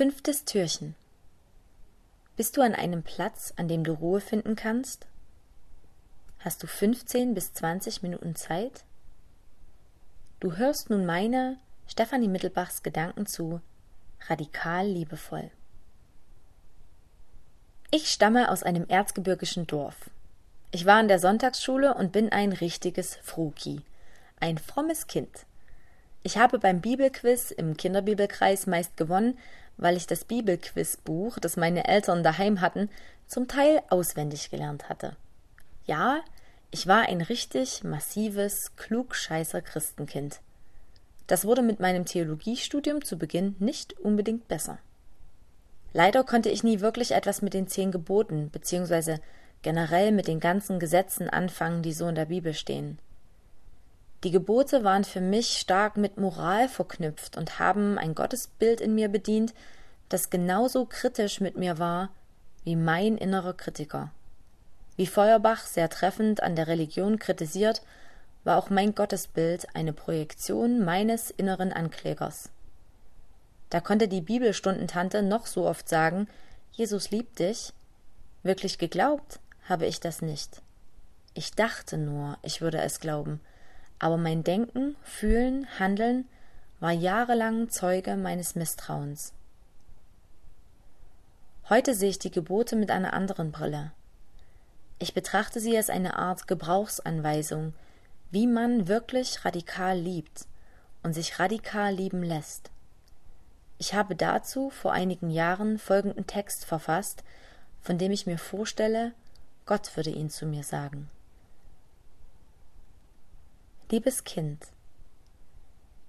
Fünftes Türchen. Bist du an einem Platz, an dem du Ruhe finden kannst? Hast du 15 bis 20 Minuten Zeit? Du hörst nun meine, Stefanie Mittelbachs Gedanken zu Radikal liebevoll. Ich stamme aus einem erzgebirgischen Dorf. Ich war in der Sonntagsschule und bin ein richtiges Fruki, ein frommes Kind. Ich habe beim Bibelquiz im Kinderbibelkreis meist gewonnen, weil ich das Bibelquizbuch, das meine Eltern daheim hatten, zum Teil auswendig gelernt hatte. Ja, ich war ein richtig massives, klugscheißer Christenkind. Das wurde mit meinem Theologiestudium zu Beginn nicht unbedingt besser. Leider konnte ich nie wirklich etwas mit den zehn Geboten beziehungsweise generell mit den ganzen Gesetzen anfangen, die so in der Bibel stehen. Die Gebote waren für mich stark mit Moral verknüpft und haben ein Gottesbild in mir bedient, das genauso kritisch mit mir war wie mein innerer Kritiker. Wie Feuerbach sehr treffend an der Religion kritisiert, war auch mein Gottesbild eine Projektion meines inneren Anklägers. Da konnte die Bibelstundentante noch so oft sagen, Jesus liebt dich. Wirklich geglaubt habe ich das nicht. Ich dachte nur, ich würde es glauben, aber mein Denken, Fühlen, Handeln war jahrelang Zeuge meines Misstrauens. Heute sehe ich die Gebote mit einer anderen Brille. Ich betrachte sie als eine Art Gebrauchsanweisung, wie man wirklich radikal liebt und sich radikal lieben lässt. Ich habe dazu vor einigen Jahren folgenden Text verfasst, von dem ich mir vorstelle, Gott würde ihn zu mir sagen. Liebes Kind,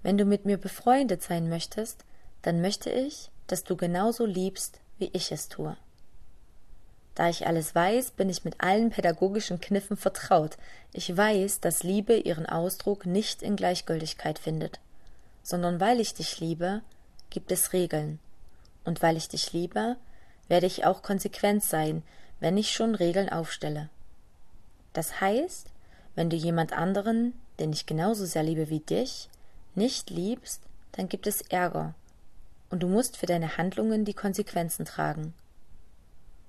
wenn du mit mir befreundet sein möchtest, dann möchte ich, dass du genauso liebst, wie ich es tue. Da ich alles weiß, bin ich mit allen pädagogischen Kniffen vertraut. Ich weiß, dass Liebe ihren Ausdruck nicht in Gleichgültigkeit findet, sondern weil ich dich liebe, gibt es Regeln. Und weil ich dich liebe, werde ich auch konsequent sein, wenn ich schon Regeln aufstelle. Das heißt, wenn du jemand anderen, den ich genauso sehr liebe wie dich, nicht liebst, dann gibt es Ärger, und du musst für deine Handlungen die Konsequenzen tragen.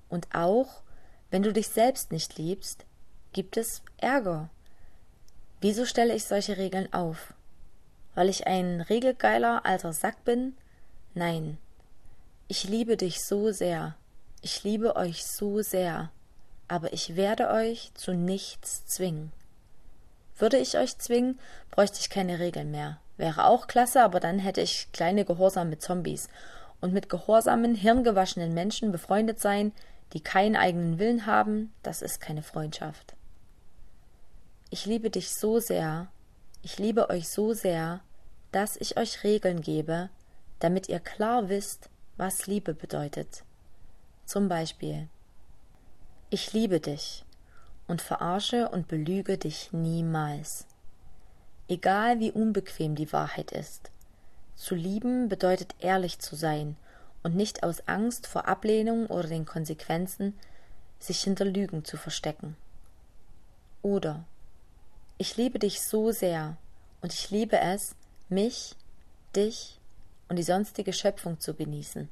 Und auch, wenn du dich selbst nicht liebst, gibt es Ärger. Wieso stelle ich solche Regeln auf? Weil ich ein regelgeiler alter Sack bin? Nein. Ich liebe dich so sehr. Ich liebe euch so sehr. Aber ich werde euch zu nichts zwingen. Würde ich euch zwingen, bräuchte ich keine Regeln mehr. Wäre auch klasse, aber dann hätte ich kleine Gehorsam mit Zombies. Und mit gehorsamen, hirngewaschenen Menschen befreundet sein, die keinen eigenen Willen haben, das ist keine Freundschaft. Ich liebe dich so sehr, ich liebe euch so sehr, dass ich euch Regeln gebe, damit ihr klar wisst, was Liebe bedeutet. Zum Beispiel Ich liebe dich und verarsche und belüge dich niemals. Egal wie unbequem die Wahrheit ist. Zu lieben bedeutet ehrlich zu sein und nicht aus Angst vor Ablehnung oder den Konsequenzen sich hinter Lügen zu verstecken. Oder ich liebe dich so sehr und ich liebe es, mich, dich und die sonstige Schöpfung zu genießen.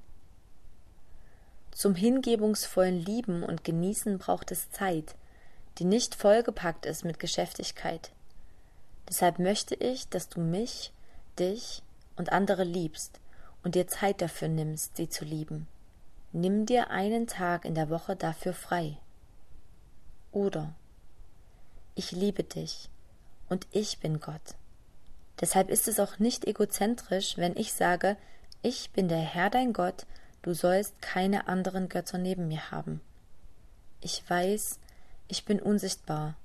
Zum hingebungsvollen Lieben und Genießen braucht es Zeit, die nicht vollgepackt ist mit Geschäftigkeit. Deshalb möchte ich, dass du mich, dich und andere liebst und dir Zeit dafür nimmst, sie zu lieben. Nimm dir einen Tag in der Woche dafür frei. Oder ich liebe dich und ich bin Gott. Deshalb ist es auch nicht egozentrisch, wenn ich sage, ich bin der Herr dein Gott, du sollst keine anderen Götter neben mir haben. Ich weiß, ich bin unsichtbar.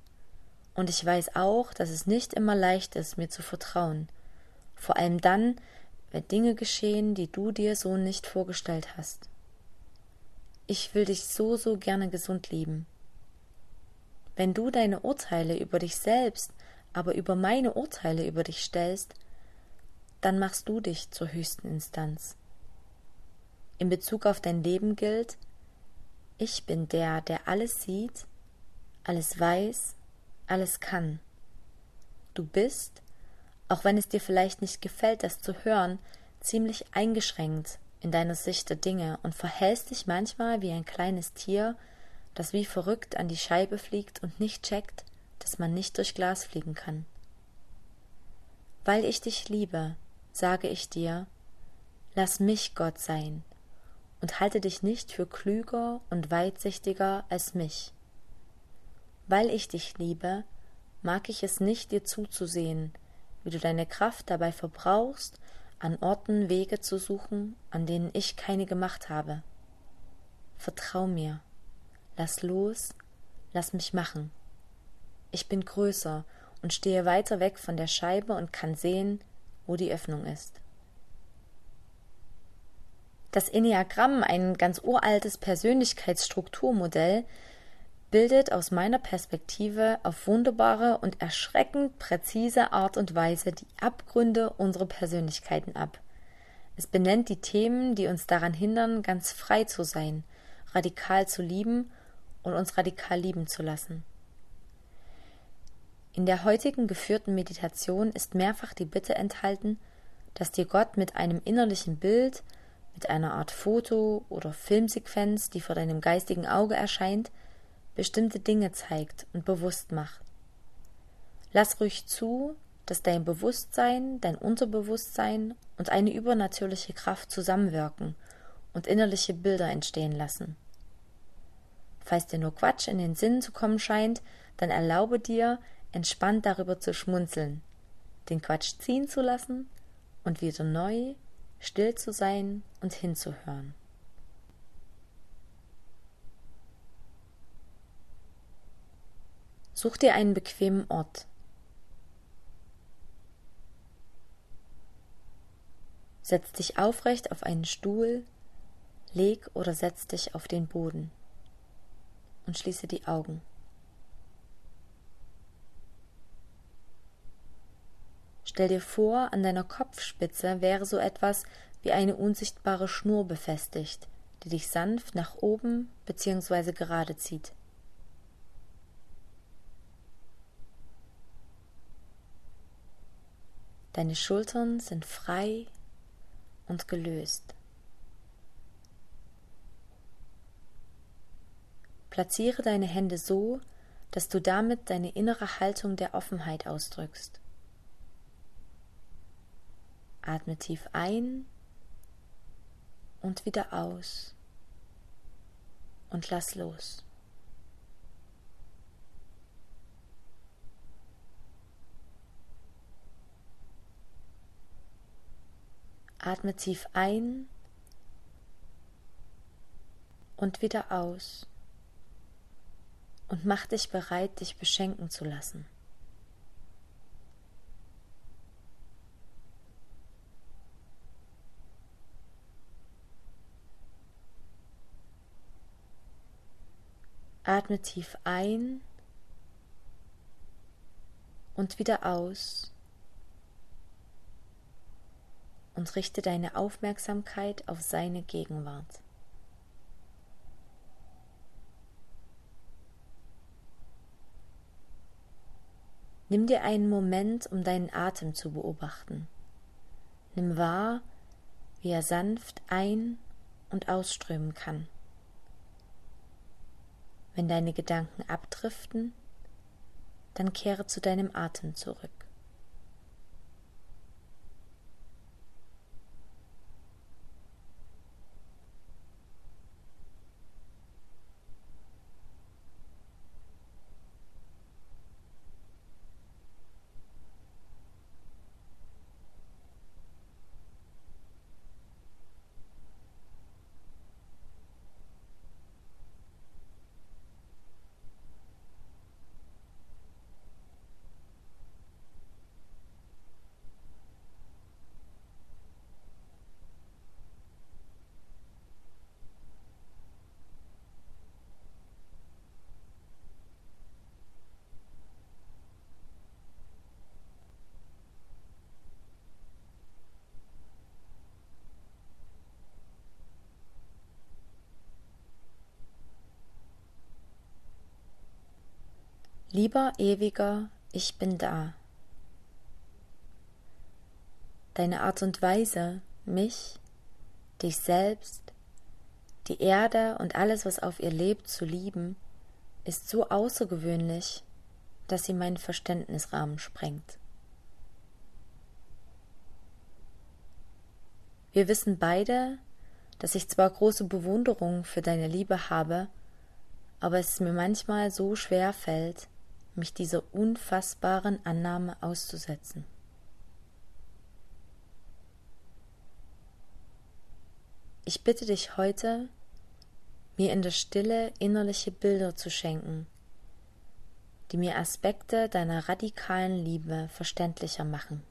Und ich weiß auch, dass es nicht immer leicht ist, mir zu vertrauen. Vor allem dann, wenn Dinge geschehen, die du dir so nicht vorgestellt hast. Ich will dich so, so gerne gesund lieben. Wenn du deine Urteile über dich selbst, aber über meine Urteile über dich stellst, dann machst du dich zur höchsten Instanz. In Bezug auf dein Leben gilt, ich bin der, der alles sieht, alles weiß, alles kann. Du bist, auch wenn es dir vielleicht nicht gefällt, das zu hören, ziemlich eingeschränkt in deiner Sicht der Dinge und verhältst dich manchmal wie ein kleines Tier, das wie verrückt an die Scheibe fliegt und nicht checkt, dass man nicht durch Glas fliegen kann. Weil ich dich liebe, sage ich dir, lass mich Gott sein und halte dich nicht für klüger und weitsichtiger als mich. Weil ich dich liebe, mag ich es nicht, dir zuzusehen, wie du deine Kraft dabei verbrauchst, an Orten Wege zu suchen, an denen ich keine gemacht habe. Vertrau mir, lass los, lass mich machen. Ich bin größer und stehe weiter weg von der Scheibe und kann sehen, wo die Öffnung ist. Das Enneagramm, ein ganz uraltes Persönlichkeitsstrukturmodell, bildet aus meiner Perspektive auf wunderbare und erschreckend präzise Art und Weise die Abgründe unserer Persönlichkeiten ab. Es benennt die Themen, die uns daran hindern, ganz frei zu sein, radikal zu lieben und uns radikal lieben zu lassen. In der heutigen geführten Meditation ist mehrfach die Bitte enthalten, dass dir Gott mit einem innerlichen Bild, mit einer Art Foto oder Filmsequenz, die vor deinem geistigen Auge erscheint, bestimmte Dinge zeigt und bewusst macht. Lass ruhig zu, dass dein Bewusstsein, dein Unterbewusstsein und eine übernatürliche Kraft zusammenwirken und innerliche Bilder entstehen lassen. Falls dir nur Quatsch in den Sinn zu kommen scheint, dann erlaube dir, entspannt darüber zu schmunzeln, den Quatsch ziehen zu lassen und wieder neu, still zu sein und hinzuhören. Such dir einen bequemen Ort. Setz dich aufrecht auf einen Stuhl, leg oder setz dich auf den Boden und schließe die Augen. Stell dir vor, an deiner Kopfspitze wäre so etwas wie eine unsichtbare Schnur befestigt, die dich sanft nach oben bzw. gerade zieht. Deine Schultern sind frei und gelöst. Platziere deine Hände so, dass du damit deine innere Haltung der Offenheit ausdrückst. Atme tief ein und wieder aus und lass los. Atme tief ein und wieder aus und mach dich bereit, dich beschenken zu lassen. Atme tief ein und wieder aus und richte deine Aufmerksamkeit auf seine Gegenwart. Nimm dir einen Moment, um deinen Atem zu beobachten. Nimm wahr, wie er sanft ein- und ausströmen kann. Wenn deine Gedanken abdriften, dann kehre zu deinem Atem zurück. Lieber ewiger, ich bin da. Deine Art und Weise, mich dich selbst, die Erde und alles, was auf ihr lebt, zu lieben, ist so außergewöhnlich, dass sie meinen Verständnisrahmen sprengt. Wir wissen beide, dass ich zwar große Bewunderung für deine Liebe habe, aber es mir manchmal so schwer fällt, mich dieser unfassbaren Annahme auszusetzen. Ich bitte dich heute, mir in der Stille innerliche Bilder zu schenken, die mir Aspekte deiner radikalen Liebe verständlicher machen.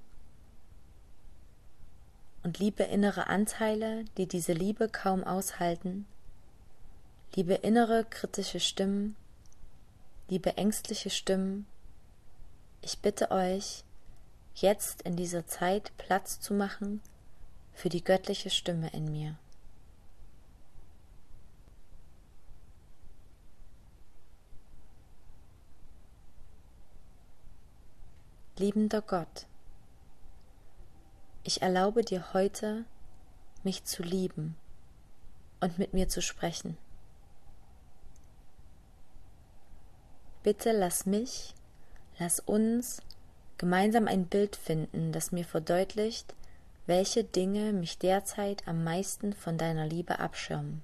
Und liebe innere Anteile, die diese Liebe kaum aushalten, liebe innere kritische Stimmen, liebe ängstliche Stimmen, ich bitte euch, jetzt in dieser Zeit Platz zu machen für die göttliche Stimme in mir. Liebender Gott, ich erlaube dir heute, mich zu lieben und mit mir zu sprechen. Bitte lass mich, lass uns gemeinsam ein Bild finden, das mir verdeutlicht, welche Dinge mich derzeit am meisten von deiner Liebe abschirmen.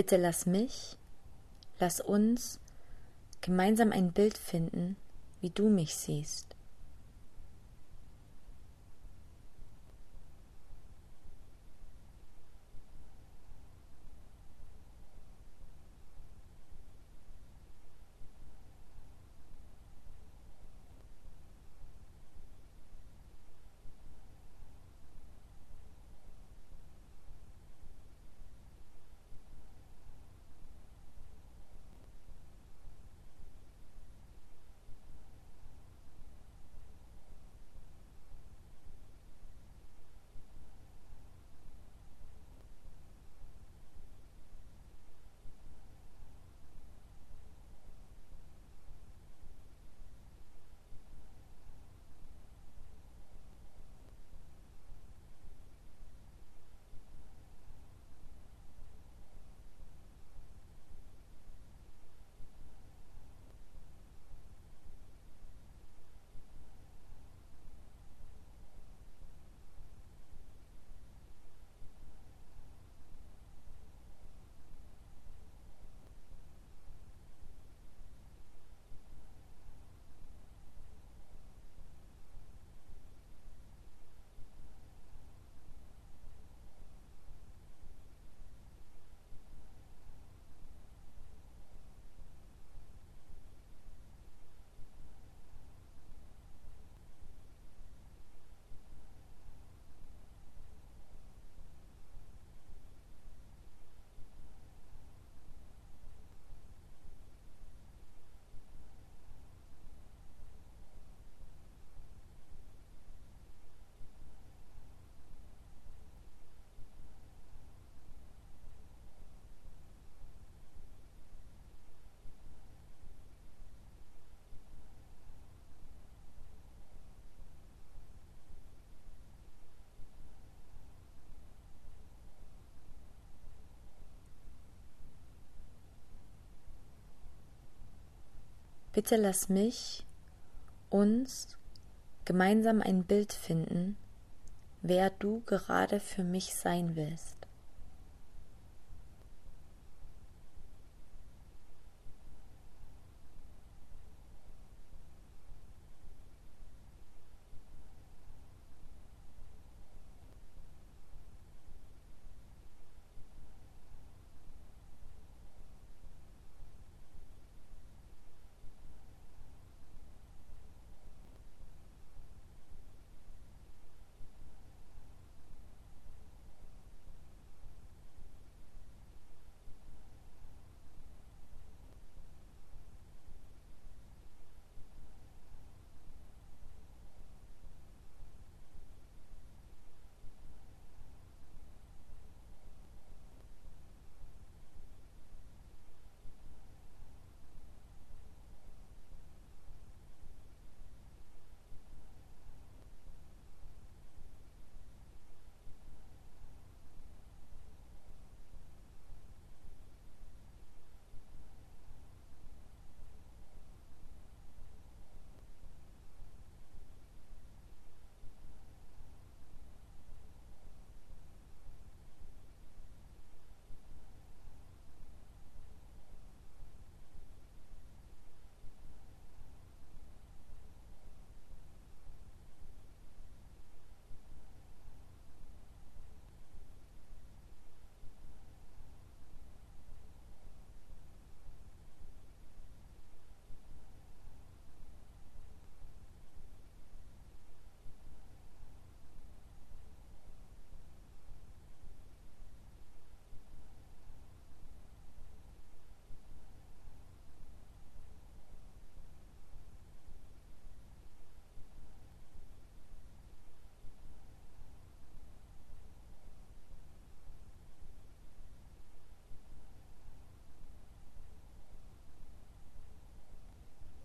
Bitte lass mich, lass uns gemeinsam ein Bild finden, wie du mich siehst. Bitte lass mich, uns gemeinsam ein Bild finden, wer du gerade für mich sein willst.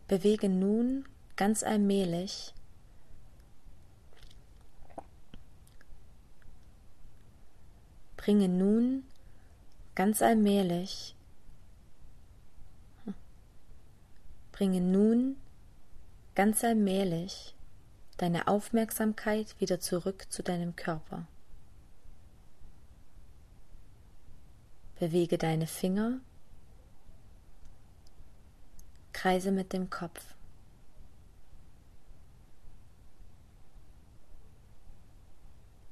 Bewege nun ganz allmählich Bringe nun ganz allmählich Bringe nun ganz allmählich deine Aufmerksamkeit wieder zurück zu deinem Körper. Bewege deine Finger Kreise mit dem Kopf.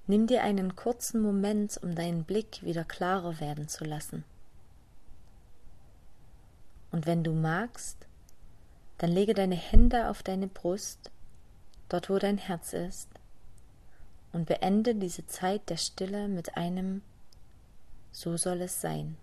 Nimm dir einen kurzen Moment, um deinen Blick wieder klarer werden zu lassen. Und wenn du magst, dann lege deine Hände auf deine Brust, dort wo dein Herz ist, und beende diese Zeit der Stille mit einem So soll es sein.